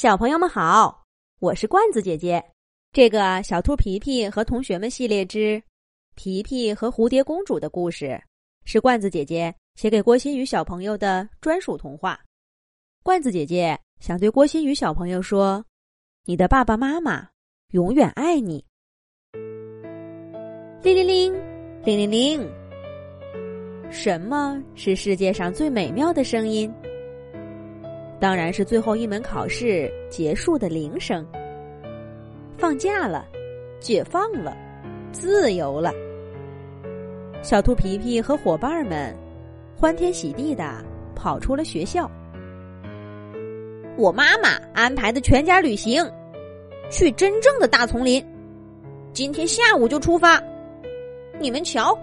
小朋友们好，我是罐子姐姐。这个小兔皮皮和同学们系列之《皮皮和蝴蝶公主》的故事，是罐子姐姐写给郭新宇小朋友的专属童话。罐子姐姐想对郭新宇小朋友说：“你的爸爸妈妈永远爱你。”铃铃铃，铃铃铃。什么是世界上最美妙的声音？当然是最后一门考试结束的铃声。放假了，解放了，自由了。小兔皮皮和伙伴们欢天喜地的跑出了学校。我妈妈安排的全家旅行，去真正的大丛林，今天下午就出发。你们瞧，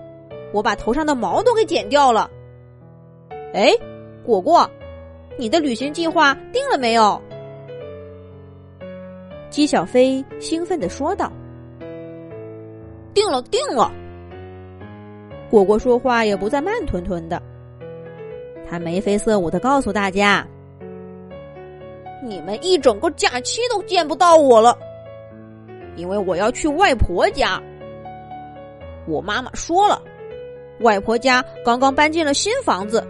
我把头上的毛都给剪掉了。哎，果果。你的旅行计划定了没有？姬小飞兴奋的说道：“定了，定了。”果果说话也不再慢吞吞的，他眉飞色舞的告诉大家：“你们一整个假期都见不到我了，因为我要去外婆家。我妈妈说了，外婆家刚刚搬进了新房子。”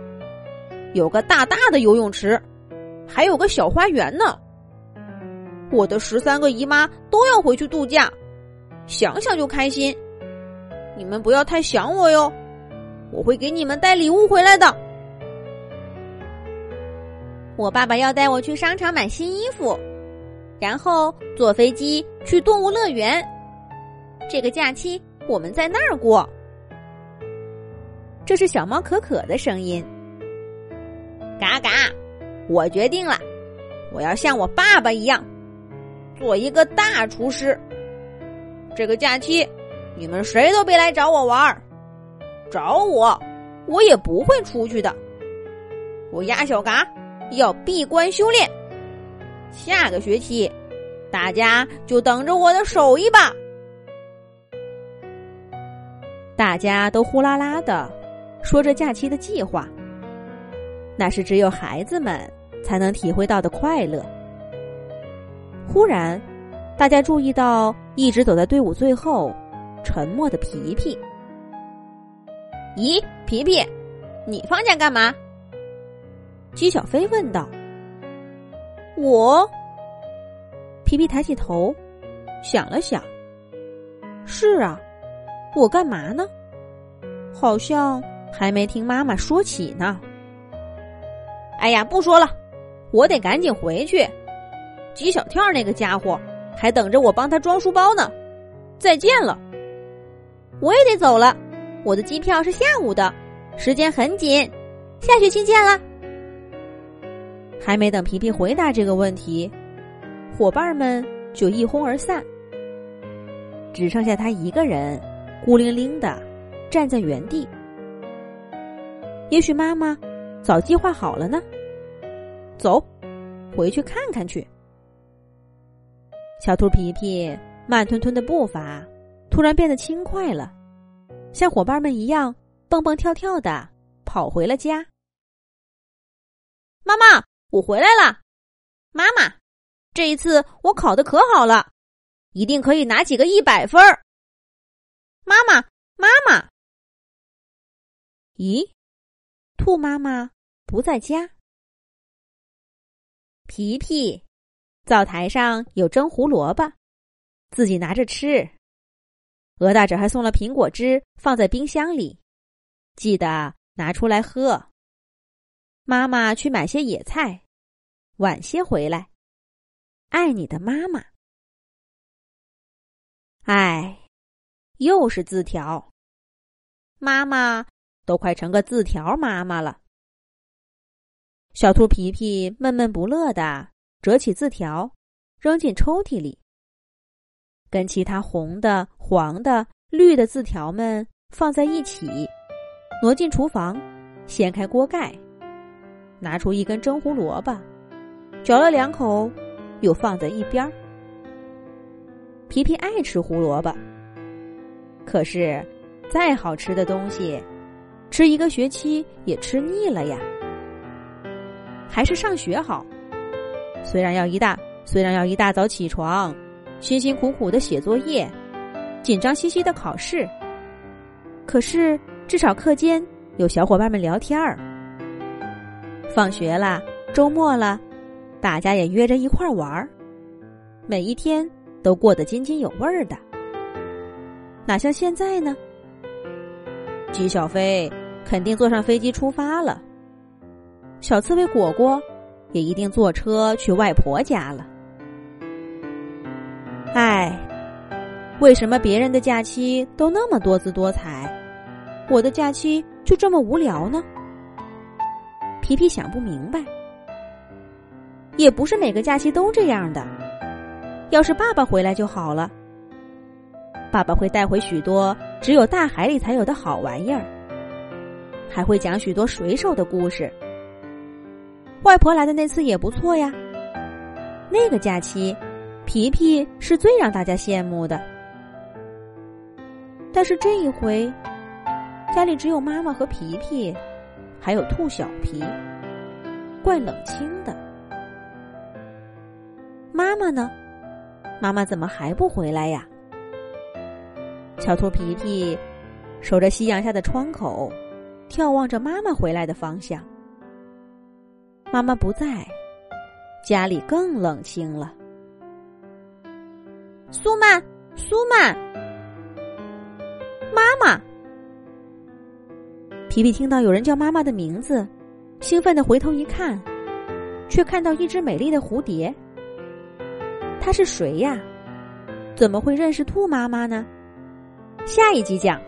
有个大大的游泳池，还有个小花园呢。我的十三个姨妈都要回去度假，想想就开心。你们不要太想我哟，我会给你们带礼物回来的。我爸爸要带我去商场买新衣服，然后坐飞机去动物乐园。这个假期我们在那儿过。这是小猫可可的声音。嘎嘎！我决定了，我要像我爸爸一样，做一个大厨师。这个假期，你们谁都别来找我玩儿，找我，我也不会出去的。我鸭小嘎要闭关修炼，下个学期，大家就等着我的手艺吧。大家都呼啦啦的说着假期的计划。那是只有孩子们才能体会到的快乐。忽然，大家注意到一直走在队伍最后、沉默的皮皮。咦，皮皮，你放假干嘛？姬小飞问道。我。皮皮抬起头，想了想。是啊，我干嘛呢？好像还没听妈妈说起呢。哎呀，不说了，我得赶紧回去。吉小跳那个家伙还等着我帮他装书包呢。再见了，我也得走了。我的机票是下午的，时间很紧。下学期见了。还没等皮皮回答这个问题，伙伴们就一哄而散，只剩下他一个人孤零零的站在原地。也许妈妈。早计划好了呢，走，回去看看去。小兔皮皮慢吞吞的步伐突然变得轻快了，像伙伴们一样蹦蹦跳跳的跑回了家。妈妈，我回来了。妈妈，这一次我考的可好了，一定可以拿几个一百分儿。妈妈，妈妈，咦，兔妈妈。不在家。皮皮，灶台上有蒸胡萝卜，自己拿着吃。鹅大婶还送了苹果汁，放在冰箱里，记得拿出来喝。妈妈去买些野菜，晚些回来。爱你的妈妈。哎，又是字条。妈妈都快成个字条妈妈了。小兔皮皮闷闷不乐的折起字条，扔进抽屉里，跟其他红的、黄的、绿的字条们放在一起，挪进厨房，掀开锅盖，拿出一根蒸胡萝卜，嚼了两口，又放在一边儿。皮皮爱吃胡萝卜，可是再好吃的东西，吃一个学期也吃腻了呀。还是上学好，虽然要一大虽然要一大早起床，辛辛苦苦的写作业，紧张兮兮的考试，可是至少课间有小伙伴们聊天儿。放学了，周末了，大家也约着一块儿玩儿，每一天都过得津津有味儿的。哪像现在呢？纪小飞肯定坐上飞机出发了，小刺猬果果也一定坐车去外婆家了。唉，为什么别人的假期都那么多姿多彩，我的假期就这么无聊呢？皮皮想不明白。也不是每个假期都这样的。要是爸爸回来就好了。爸爸会带回许多只有大海里才有的好玩意儿，还会讲许多水手的故事。外婆来的那次也不错呀。那个假期。皮皮是最让大家羡慕的，但是这一回，家里只有妈妈和皮皮，还有兔小皮，怪冷清的。妈妈呢？妈妈怎么还不回来呀？小兔皮皮守着夕阳下的窗口，眺望着妈妈回来的方向。妈妈不在，家里更冷清了。苏曼，苏曼，妈妈！皮皮听到有人叫妈妈的名字，兴奋的回头一看，却看到一只美丽的蝴蝶。他是谁呀？怎么会认识兔妈妈呢？下一集讲。